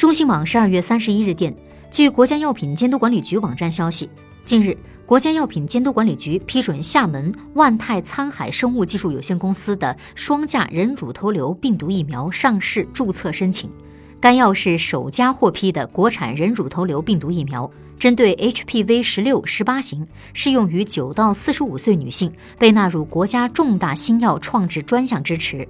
中新网十二月三十一日电据国家药品监督管理局网站消息近日国家药品监督管理局批准厦门万泰沧海生物技术有限公司的双价人乳头瘤病毒疫苗上市注册申请。该药是首家获批的国产人乳头瘤病毒疫苗针对 hpv 十六十八型适用于九到四十五岁女性被纳入国家重大新药创制专项支持。